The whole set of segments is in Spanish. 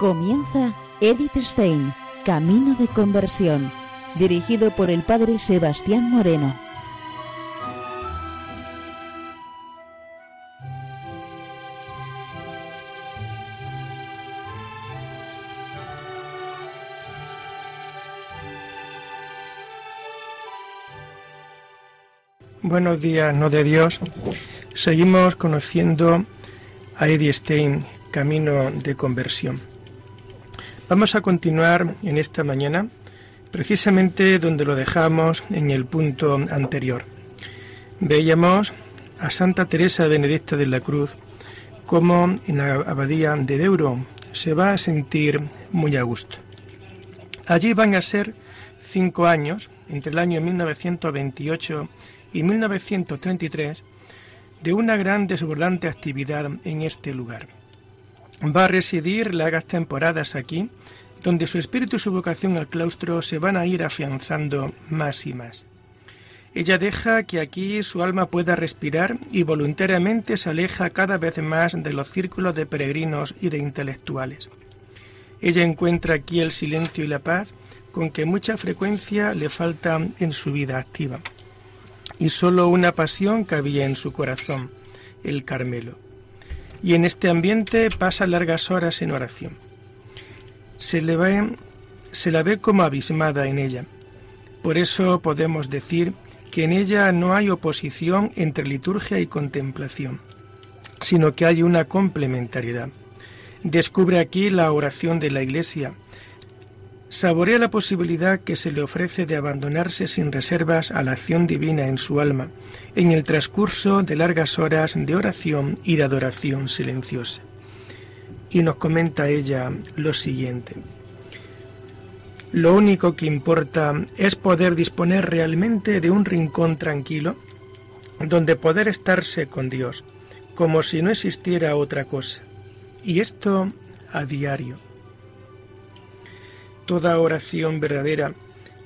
Comienza Edith Stein, Camino de Conversión, dirigido por el Padre Sebastián Moreno. Buenos días, no de Dios. Seguimos conociendo a Edith Stein, Camino de Conversión. Vamos a continuar en esta mañana precisamente donde lo dejamos en el punto anterior. Veíamos a Santa Teresa Benedicta de la Cruz como en la abadía de Deuro se va a sentir muy a gusto. Allí van a ser cinco años, entre el año 1928 y 1933, de una gran desbordante actividad en este lugar. Va a residir largas temporadas aquí, donde su espíritu y su vocación al claustro se van a ir afianzando más y más. Ella deja que aquí su alma pueda respirar y voluntariamente se aleja cada vez más de los círculos de peregrinos y de intelectuales. Ella encuentra aquí el silencio y la paz con que mucha frecuencia le falta en su vida activa. Y solo una pasión cabía en su corazón, el Carmelo y en este ambiente pasa largas horas en oración. Se, le ve, la ve como abismada en ella. Por eso podemos decir que en ella no hay oposición entre liturgia y contemplación, sino que hay una complementariedad. Descubre aquí la oración de la Iglesia, saborea la posibilidad que se le ofrece de abandonarse sin reservas a la acción divina en su alma, en el transcurso de largas horas de oración y de adoración silenciosa. Y nos comenta ella lo siguiente. Lo único que importa es poder disponer realmente de un rincón tranquilo donde poder estarse con Dios, como si no existiera otra cosa. Y esto a diario Toda oración verdadera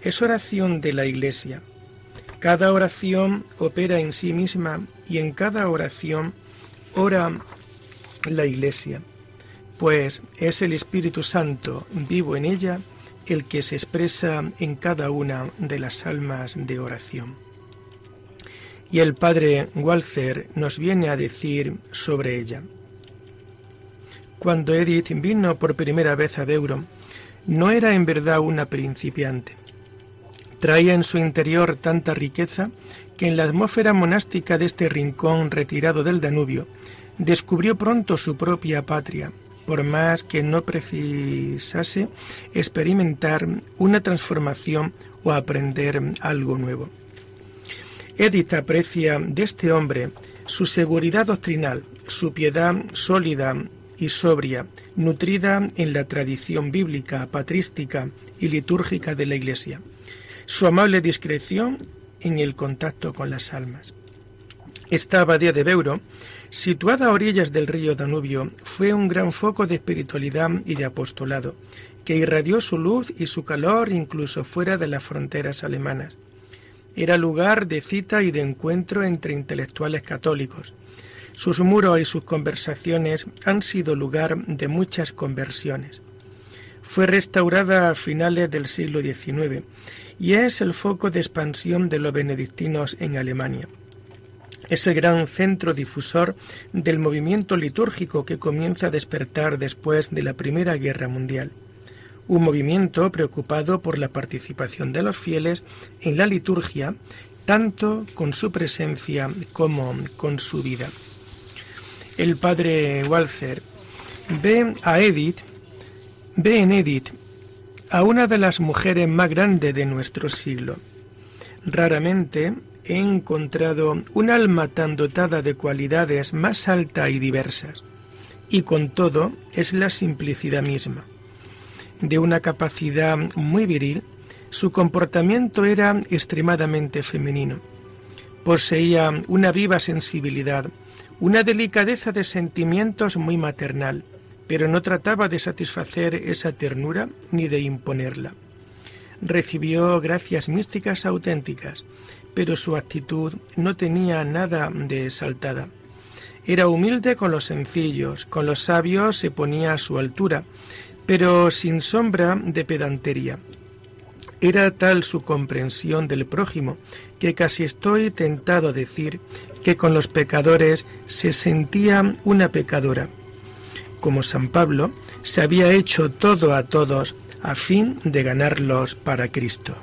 es oración de la Iglesia. Cada oración opera en sí misma y en cada oración ora la Iglesia, pues es el Espíritu Santo vivo en ella el que se expresa en cada una de las almas de oración. Y el padre Walzer nos viene a decir sobre ella. Cuando Edith vino por primera vez a Deuro, no era en verdad una principiante. Traía en su interior tanta riqueza que en la atmósfera monástica de este rincón retirado del Danubio descubrió pronto su propia patria, por más que no precisase experimentar una transformación o aprender algo nuevo. Edith aprecia de este hombre su seguridad doctrinal, su piedad sólida y sobria, nutrida en la tradición bíblica, patrística y litúrgica de la Iglesia. Su amable discreción en el contacto con las almas. Esta abadía de Beuro, situada a orillas del río Danubio, fue un gran foco de espiritualidad y de apostolado, que irradió su luz y su calor incluso fuera de las fronteras alemanas. Era lugar de cita y de encuentro entre intelectuales católicos, sus muros y sus conversaciones han sido lugar de muchas conversiones. Fue restaurada a finales del siglo XIX y es el foco de expansión de los benedictinos en Alemania. Es el gran centro difusor del movimiento litúrgico que comienza a despertar después de la Primera Guerra Mundial. Un movimiento preocupado por la participación de los fieles en la liturgia, tanto con su presencia como con su vida el padre Walzer ve a Edith, ve en Edith a una de las mujeres más grandes de nuestro siglo. Raramente he encontrado un alma tan dotada de cualidades más altas y diversas, y con todo es la simplicidad misma. De una capacidad muy viril, su comportamiento era extremadamente femenino. Poseía una viva sensibilidad, una delicadeza de sentimientos muy maternal, pero no trataba de satisfacer esa ternura ni de imponerla. Recibió gracias místicas auténticas, pero su actitud no tenía nada de exaltada. Era humilde con los sencillos, con los sabios se ponía a su altura, pero sin sombra de pedantería. Era tal su comprensión del prójimo que casi estoy tentado a decir que con los pecadores se sentía una pecadora. Como San Pablo, se había hecho todo a todos a fin de ganarlos para Cristo.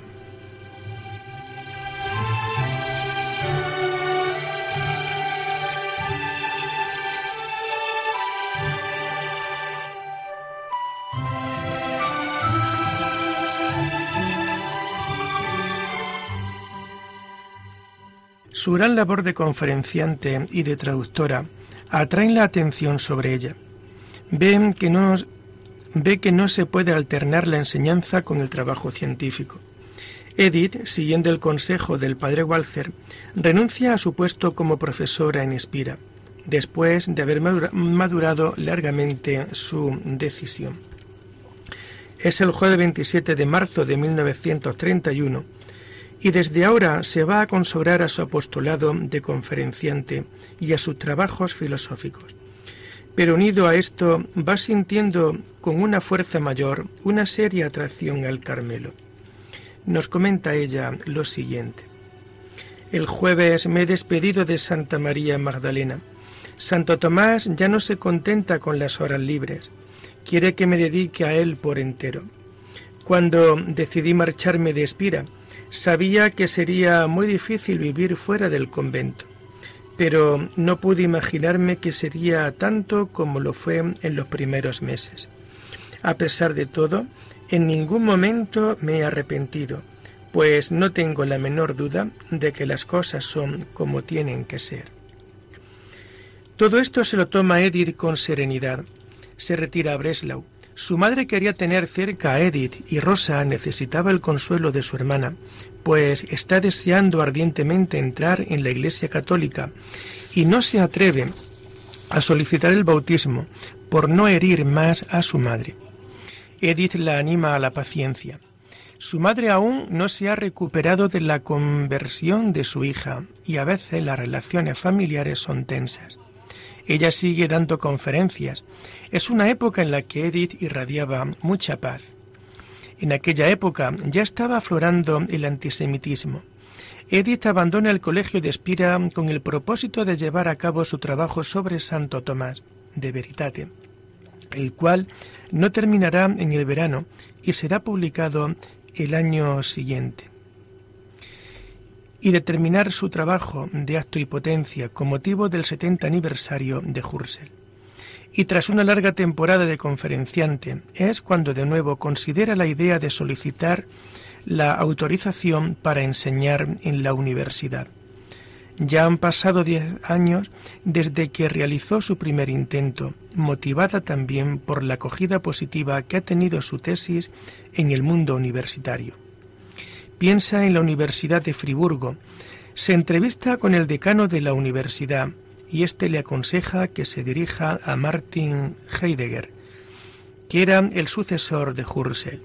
Su gran labor de conferenciante y de traductora atraen la atención sobre ella. Ve que no, ve que no se puede alternar la enseñanza con el trabajo científico. Edith, siguiendo el consejo del padre Walzer, renuncia a su puesto como profesora en Espira, después de haber madurado largamente su decisión. Es el jueves 27 de marzo de 1931 y desde ahora se va a consagrar a su apostolado de conferenciante y a sus trabajos filosóficos. Pero unido a esto va sintiendo con una fuerza mayor una seria atracción al Carmelo. Nos comenta ella lo siguiente. El jueves me he despedido de Santa María Magdalena. Santo Tomás ya no se contenta con las horas libres. Quiere que me dedique a él por entero. Cuando decidí marcharme de Espira, Sabía que sería muy difícil vivir fuera del convento, pero no pude imaginarme que sería tanto como lo fue en los primeros meses. A pesar de todo, en ningún momento me he arrepentido, pues no tengo la menor duda de que las cosas son como tienen que ser. Todo esto se lo toma Edith con serenidad. Se retira a Breslau. Su madre quería tener cerca a Edith y Rosa necesitaba el consuelo de su hermana, pues está deseando ardientemente entrar en la Iglesia Católica y no se atreve a solicitar el bautismo por no herir más a su madre. Edith la anima a la paciencia. Su madre aún no se ha recuperado de la conversión de su hija y a veces las relaciones familiares son tensas. Ella sigue dando conferencias. Es una época en la que Edith irradiaba mucha paz. En aquella época ya estaba aflorando el antisemitismo. Edith abandona el colegio de Espira con el propósito de llevar a cabo su trabajo sobre Santo Tomás, de Veritate, el cual no terminará en el verano y será publicado el año siguiente y de terminar su trabajo de acto y potencia con motivo del 70 aniversario de Hursel. Y tras una larga temporada de conferenciante es cuando de nuevo considera la idea de solicitar la autorización para enseñar en la universidad. Ya han pasado diez años desde que realizó su primer intento, motivada también por la acogida positiva que ha tenido su tesis en el mundo universitario piensa en la Universidad de Friburgo. Se entrevista con el decano de la universidad y éste le aconseja que se dirija a Martin Heidegger, que era el sucesor de Husserl.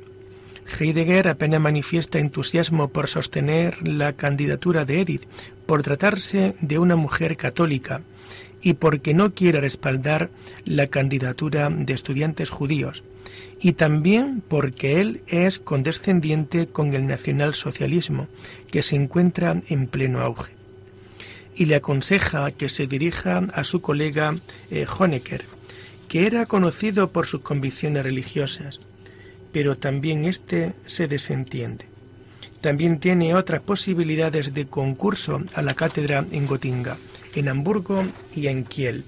Heidegger apenas manifiesta entusiasmo por sostener la candidatura de Edith, por tratarse de una mujer católica y porque no quiere respaldar la candidatura de estudiantes judíos y también porque él es condescendiente con el nacionalsocialismo, que se encuentra en pleno auge. Y le aconseja que se dirija a su colega eh, Honecker, que era conocido por sus convicciones religiosas, pero también éste se desentiende. También tiene otras posibilidades de concurso a la cátedra en Gotinga, en Hamburgo y en Kiel.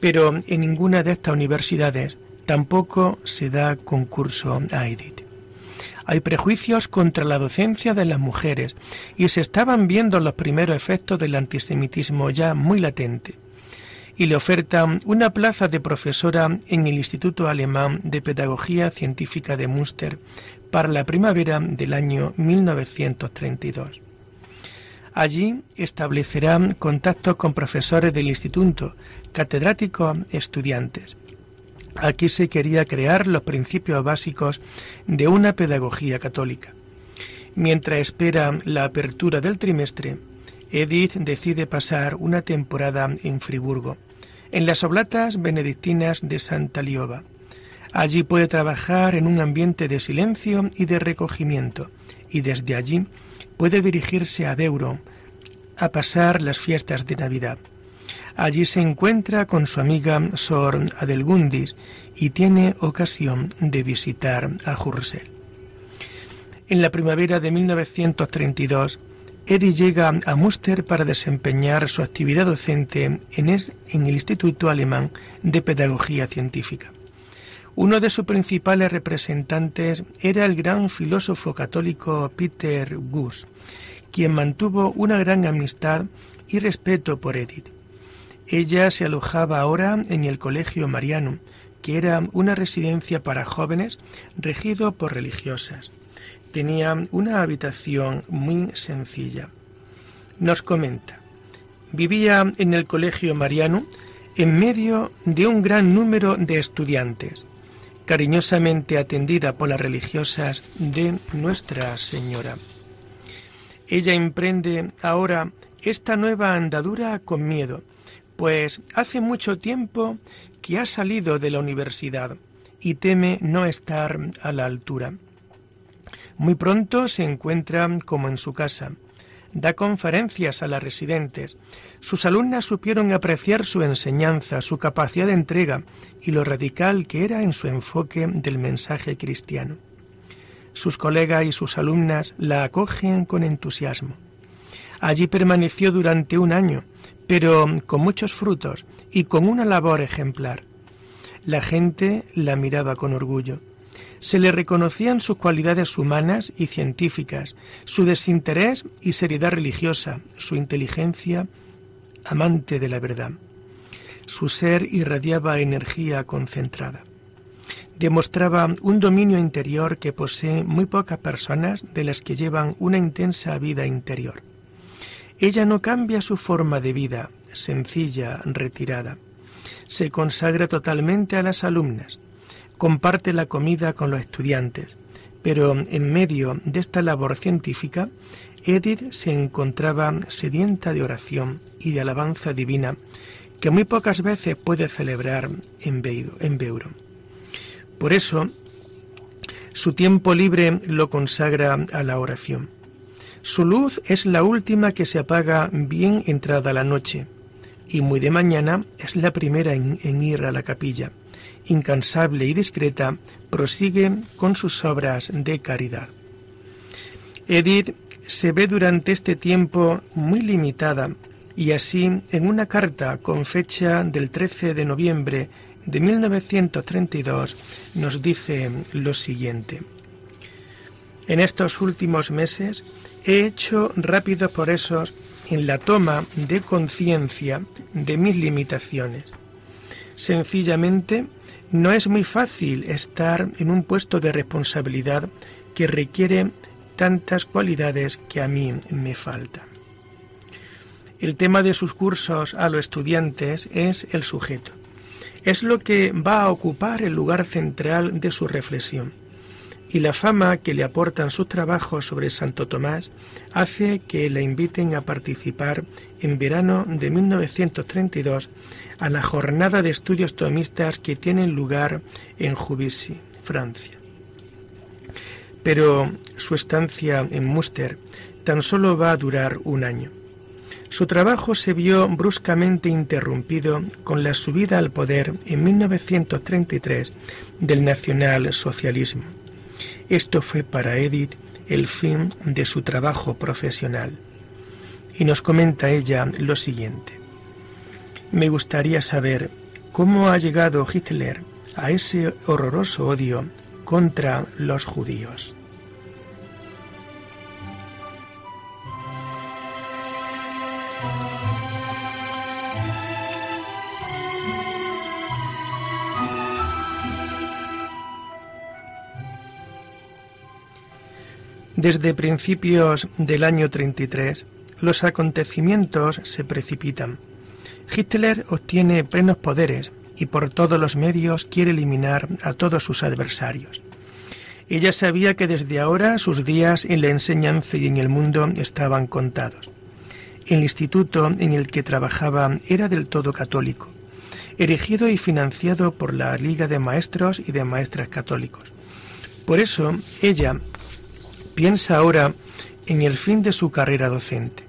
Pero en ninguna de estas universidades Tampoco se da concurso a Edith. Hay prejuicios contra la docencia de las mujeres y se estaban viendo los primeros efectos del antisemitismo ya muy latente. Y le ofertan una plaza de profesora en el Instituto Alemán de Pedagogía Científica de Münster para la primavera del año 1932. Allí establecerá contactos con profesores del instituto, catedráticos, estudiantes. Aquí se quería crear los principios básicos de una pedagogía católica. Mientras espera la apertura del trimestre, Edith decide pasar una temporada en Friburgo, en las oblatas benedictinas de Santa Lioba. Allí puede trabajar en un ambiente de silencio y de recogimiento, y desde allí puede dirigirse a Deuro a pasar las fiestas de Navidad. Allí se encuentra con su amiga Sor Adelgundis y tiene ocasión de visitar a Jursel. En la primavera de 1932, Eddie llega a Münster para desempeñar su actividad docente en, en el Instituto Alemán de Pedagogía Científica. Uno de sus principales representantes era el gran filósofo católico Peter Guss, quien mantuvo una gran amistad y respeto por Edith. Ella se alojaba ahora en el Colegio Mariano, que era una residencia para jóvenes regido por religiosas. Tenía una habitación muy sencilla. Nos comenta, vivía en el Colegio Mariano en medio de un gran número de estudiantes cariñosamente atendida por las religiosas de Nuestra Señora. Ella emprende ahora esta nueva andadura con miedo, pues hace mucho tiempo que ha salido de la universidad y teme no estar a la altura. Muy pronto se encuentra como en su casa, da conferencias a las residentes. Sus alumnas supieron apreciar su enseñanza, su capacidad de entrega y lo radical que era en su enfoque del mensaje cristiano. Sus colegas y sus alumnas la acogen con entusiasmo. Allí permaneció durante un año, pero con muchos frutos y con una labor ejemplar. La gente la miraba con orgullo se le reconocían sus cualidades humanas y científicas, su desinterés y seriedad religiosa, su inteligencia amante de la verdad. Su ser irradiaba energía concentrada. Demostraba un dominio interior que posee muy pocas personas de las que llevan una intensa vida interior. Ella no cambia su forma de vida, sencilla, retirada. Se consagra totalmente a las alumnas, comparte la comida con los estudiantes, pero en medio de esta labor científica, Edith se encontraba sedienta de oración y de alabanza divina que muy pocas veces puede celebrar en, Beuro. Por eso, su tiempo libre lo consagra a la oración. Su luz es la última que se apaga bien entrada la noche, y muy de mañana es la primera en ir a la capilla incansable y discreta, prosigue con sus obras de caridad. Edith se ve durante este tiempo muy limitada y así en una carta con fecha del 13 de noviembre de 1932 nos dice lo siguiente. En estos últimos meses he hecho rápidos progresos en la toma de conciencia de mis limitaciones. Sencillamente no es muy fácil estar en un puesto de responsabilidad que requiere tantas cualidades que a mí me faltan. El tema de sus cursos a los estudiantes es el sujeto. Es lo que va a ocupar el lugar central de su reflexión. Y la fama que le aportan sus trabajos sobre Santo Tomás hace que le inviten a participar en verano de 1932 a la jornada de estudios tomistas que tienen lugar en Juvisy, Francia. Pero su estancia en Münster tan solo va a durar un año. Su trabajo se vio bruscamente interrumpido con la subida al poder en 1933 del nacionalsocialismo. Esto fue para Edith el fin de su trabajo profesional. Y nos comenta ella lo siguiente. Me gustaría saber cómo ha llegado Hitler a ese horroroso odio contra los judíos. Desde principios del año 33, los acontecimientos se precipitan Hitler obtiene plenos poderes y por todos los medios quiere eliminar a todos sus adversarios. Ella sabía que desde ahora sus días en la enseñanza y en el mundo estaban contados. El instituto en el que trabajaba era del todo católico. erigido y financiado por la Liga de Maestros y de Maestras Católicos. Por eso, ella piensa ahora en el fin de su carrera docente.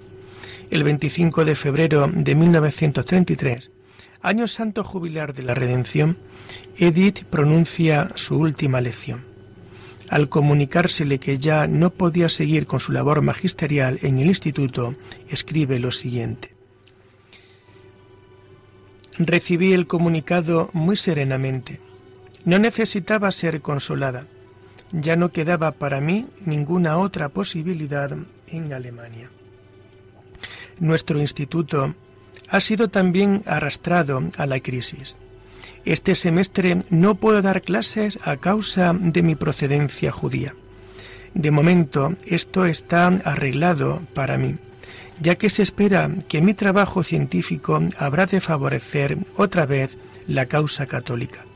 El 25 de febrero de 1933, año santo jubilar de la Redención, Edith pronuncia su última lección. Al comunicársele que ya no podía seguir con su labor magisterial en el instituto, escribe lo siguiente. Recibí el comunicado muy serenamente. No necesitaba ser consolada. Ya no quedaba para mí ninguna otra posibilidad en Alemania. Nuestro instituto ha sido también arrastrado a la crisis. Este semestre no puedo dar clases a causa de mi procedencia judía. De momento esto está arreglado para mí ya que se espera que mi trabajo científico habrá de favorecer otra vez la causa católica.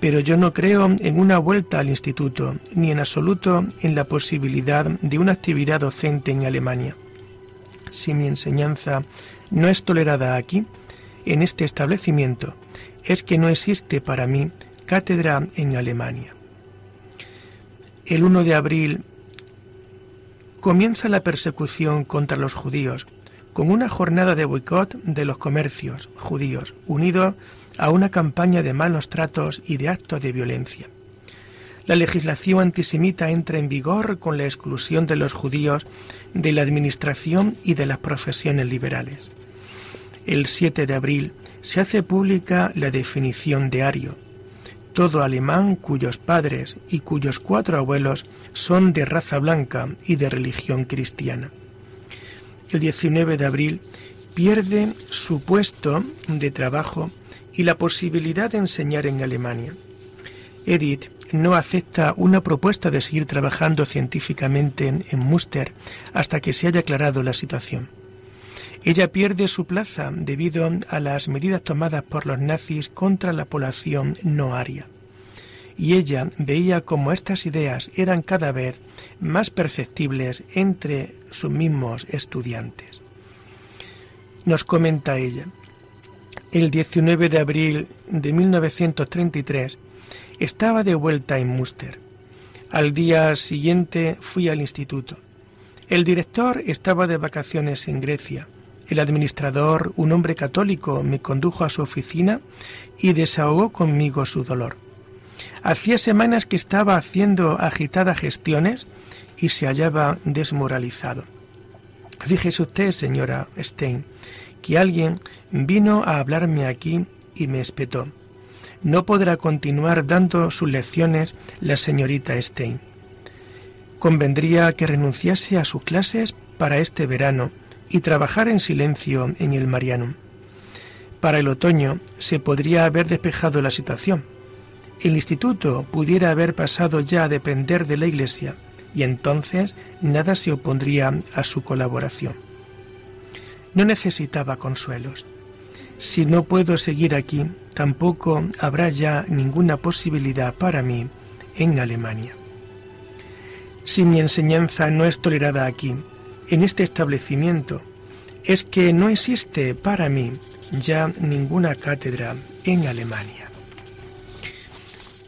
Pero yo no creo en una vuelta al instituto, ni en absoluto en la posibilidad de una actividad docente en Alemania. Si mi enseñanza no es tolerada aquí, en este establecimiento, es que no existe para mí cátedra en Alemania. El 1 de abril comienza la persecución contra los judíos con una jornada de boicot de los comercios judíos, unido a una campaña de malos tratos y de actos de violencia. La legislación antisemita entra en vigor con la exclusión de los judíos de la administración y de las profesiones liberales. El 7 de abril se hace pública la definición de Ario, todo alemán cuyos padres y cuyos cuatro abuelos son de raza blanca y de religión cristiana. El 19 de abril pierde su puesto de trabajo y la posibilidad de enseñar en Alemania. Edith no acepta una propuesta de seguir trabajando científicamente en Münster hasta que se haya aclarado la situación. Ella pierde su plaza debido a las medidas tomadas por los nazis contra la población no aria. Y ella veía como estas ideas eran cada vez más perceptibles entre sus mismos estudiantes. Nos comenta ella, el 19 de abril de 1933 estaba de vuelta en Münster. Al día siguiente fui al instituto. El director estaba de vacaciones en Grecia el administrador, un hombre católico, me condujo a su oficina y desahogó conmigo su dolor. Hacía semanas que estaba haciendo agitadas gestiones y se hallaba desmoralizado. Fíjese usted, señora Stein, que alguien vino a hablarme aquí y me espetó. No podrá continuar dando sus lecciones la señorita Stein. Convendría que renunciase a sus clases para este verano y trabajar en silencio en el Mariano. Para el otoño se podría haber despejado la situación. El instituto pudiera haber pasado ya a depender de la Iglesia y entonces nada se opondría a su colaboración. No necesitaba consuelos. Si no puedo seguir aquí, tampoco habrá ya ninguna posibilidad para mí en Alemania. Si mi enseñanza no es tolerada aquí, en este establecimiento es que no existe para mí ya ninguna cátedra en Alemania.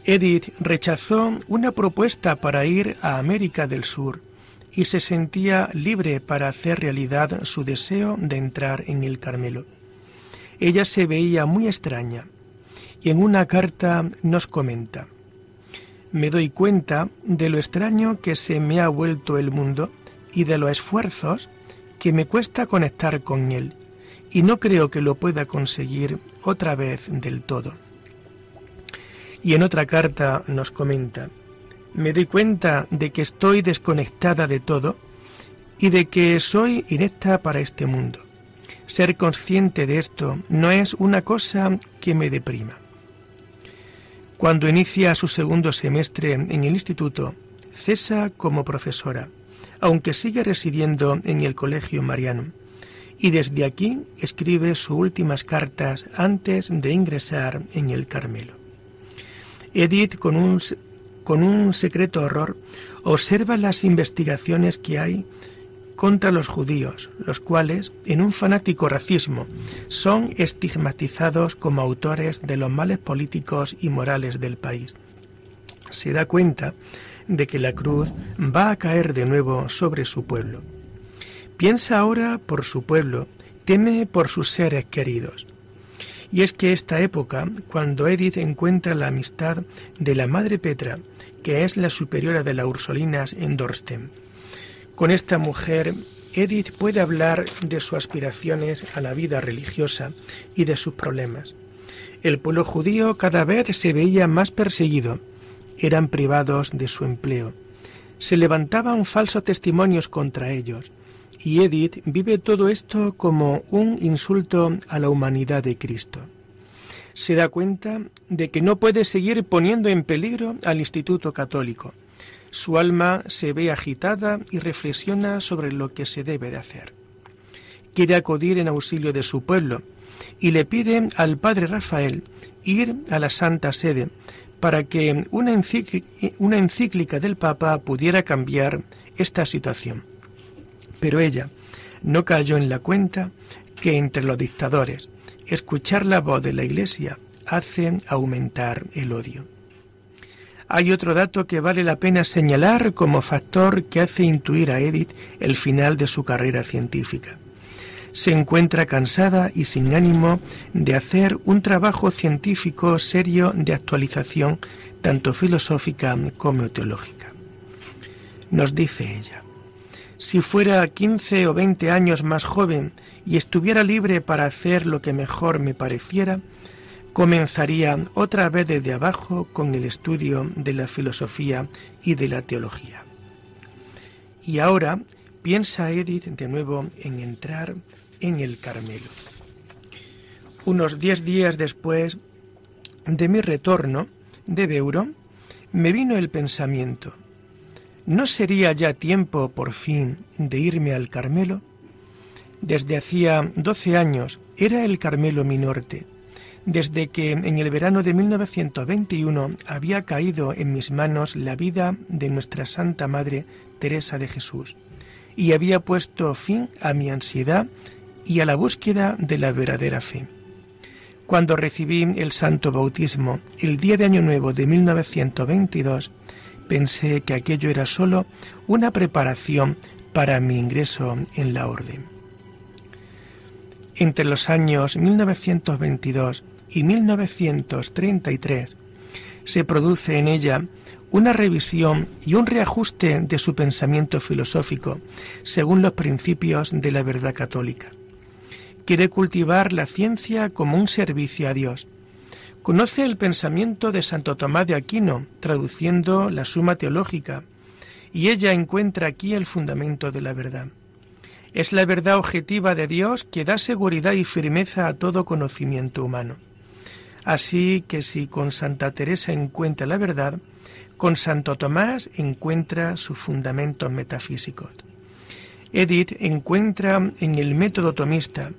Edith rechazó una propuesta para ir a América del Sur y se sentía libre para hacer realidad su deseo de entrar en el Carmelo. Ella se veía muy extraña y en una carta nos comenta, me doy cuenta de lo extraño que se me ha vuelto el mundo y de los esfuerzos que me cuesta conectar con él y no creo que lo pueda conseguir otra vez del todo. Y en otra carta nos comenta, me doy cuenta de que estoy desconectada de todo y de que soy inepta para este mundo. Ser consciente de esto no es una cosa que me deprima. Cuando inicia su segundo semestre en el instituto, cesa como profesora aunque sigue residiendo en el Colegio Mariano, y desde aquí escribe sus últimas cartas antes de ingresar en el Carmelo. Edith, con un, con un secreto horror, observa las investigaciones que hay contra los judíos, los cuales, en un fanático racismo, son estigmatizados como autores de los males políticos y morales del país. Se da cuenta de que la cruz va a caer de nuevo sobre su pueblo. Piensa ahora por su pueblo, teme por sus seres queridos. Y es que esta época, cuando Edith encuentra la amistad de la Madre Petra, que es la superiora de las Ursolinas en Dorsten, con esta mujer, Edith puede hablar de sus aspiraciones a la vida religiosa y de sus problemas. El pueblo judío cada vez se veía más perseguido, eran privados de su empleo, se levantaban falsos testimonios contra ellos, y Edith vive todo esto como un insulto a la humanidad de Cristo. Se da cuenta de que no puede seguir poniendo en peligro al Instituto Católico, su alma se ve agitada y reflexiona sobre lo que se debe de hacer. Quiere acudir en auxilio de su pueblo y le pide al padre Rafael ir a la Santa Sede para que una encíclica, del Papa pudiera cambiar esta situación. Pero ella no cayó en la cuenta que entre los dictadores escuchar la voz de la Iglesia hace aumentar el odio. Hay otro dato que vale la pena señalar como factor que hace intuir a Edith el final de su carrera científica. Se encuentra cansada y sin ánimo de hacer un trabajo científico serio de actualización tanto filosófica como teológica. Nos dice ella, si fuera 15 o 20 años más joven y estuviera libre para hacer lo que mejor me pareciera, comenzaría otra vez desde abajo con el estudio de la filosofía y de la teología. Y ahora piensa Edith de nuevo en entrar en el Carmelo. Unos diez días después de mi retorno de Beuro, me vino el pensamiento, ¿no sería ya tiempo por fin de irme al Carmelo? Desde hacía doce años era el Carmelo mi norte, desde que en el verano de 1921 había caído en mis manos la vida de nuestra Santa Madre Teresa de Jesús y había puesto fin a mi ansiedad y a la búsqueda de la verdadera fe. Cuando recibí el santo bautismo el día de Año Nuevo de 1922, pensé que aquello era sólo una preparación para mi ingreso en la orden. Entre los años 1922 y 1933 se produce en ella una revisión y un reajuste de su pensamiento filosófico según los principios de la verdad católica. Quiere cultivar la ciencia como un servicio a Dios. Conoce el pensamiento de Santo Tomás de Aquino, traduciendo la Suma Teológica, y ella encuentra aquí el fundamento de la verdad. Es la verdad objetiva de Dios que da seguridad y firmeza a todo conocimiento humano. Así que si con Santa Teresa encuentra la verdad, con Santo Tomás encuentra sus fundamentos metafísicos. Edith encuentra en el método tomista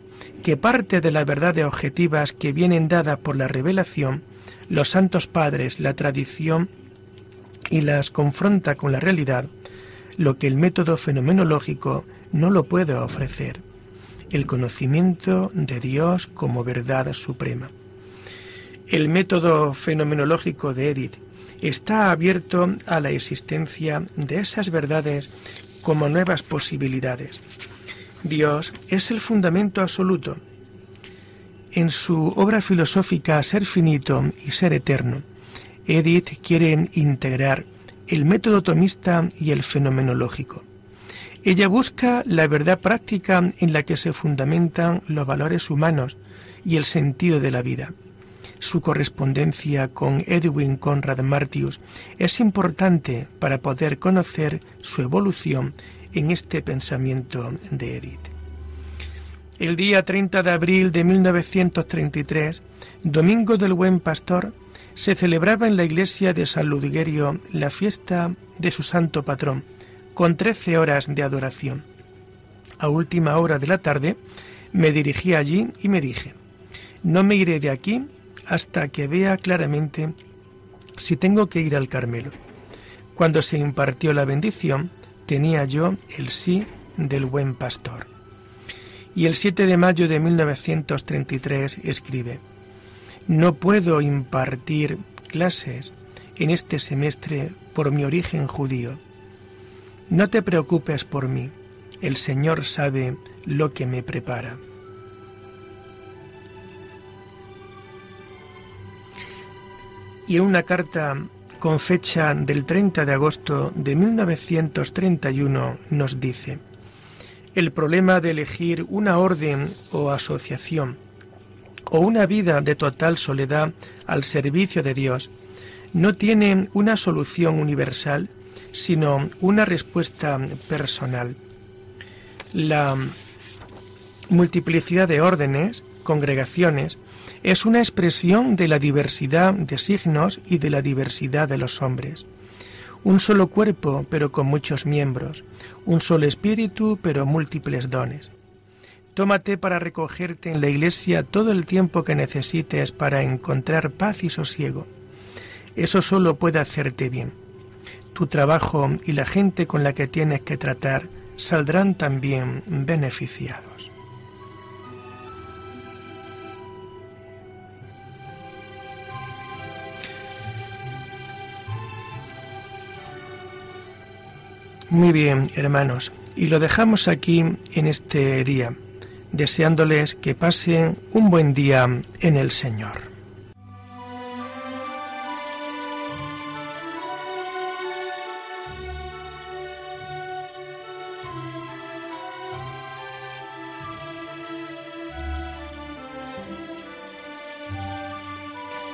que parte de las verdades objetivas que vienen dadas por la revelación, los santos padres, la tradición y las confronta con la realidad, lo que el método fenomenológico no lo puede ofrecer, el conocimiento de Dios como verdad suprema. El método fenomenológico de Edith está abierto a la existencia de esas verdades como nuevas posibilidades. Dios es el fundamento absoluto. En su obra filosófica Ser finito y ser eterno, Edith quiere integrar el método tomista y el fenomenológico. Ella busca la verdad práctica en la que se fundamentan los valores humanos y el sentido de la vida su correspondencia con Edwin Conrad Martius es importante para poder conocer su evolución en este pensamiento de Edith. El día 30 de abril de 1933, Domingo del Buen Pastor, se celebraba en la iglesia de San Ludgerio la fiesta de su santo patrón, con trece horas de adoración. A última hora de la tarde me dirigí allí y me dije, no me iré de aquí hasta que vea claramente si tengo que ir al Carmelo. Cuando se impartió la bendición, tenía yo el sí del buen pastor. Y el 7 de mayo de 1933 escribe, No puedo impartir clases en este semestre por mi origen judío. No te preocupes por mí, el Señor sabe lo que me prepara. Y en una carta con fecha del 30 de agosto de 1931 nos dice, el problema de elegir una orden o asociación o una vida de total soledad al servicio de Dios no tiene una solución universal, sino una respuesta personal. La multiplicidad de órdenes, congregaciones, es una expresión de la diversidad de signos y de la diversidad de los hombres. Un solo cuerpo, pero con muchos miembros, un solo espíritu, pero múltiples dones. Tómate para recogerte en la iglesia todo el tiempo que necesites para encontrar paz y sosiego. Eso solo puede hacerte bien. Tu trabajo y la gente con la que tienes que tratar saldrán también beneficiados. Muy bien, hermanos, y lo dejamos aquí en este día, deseándoles que pasen un buen día en el Señor.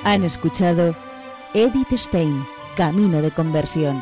Han escuchado Edith Stein, Camino de Conversión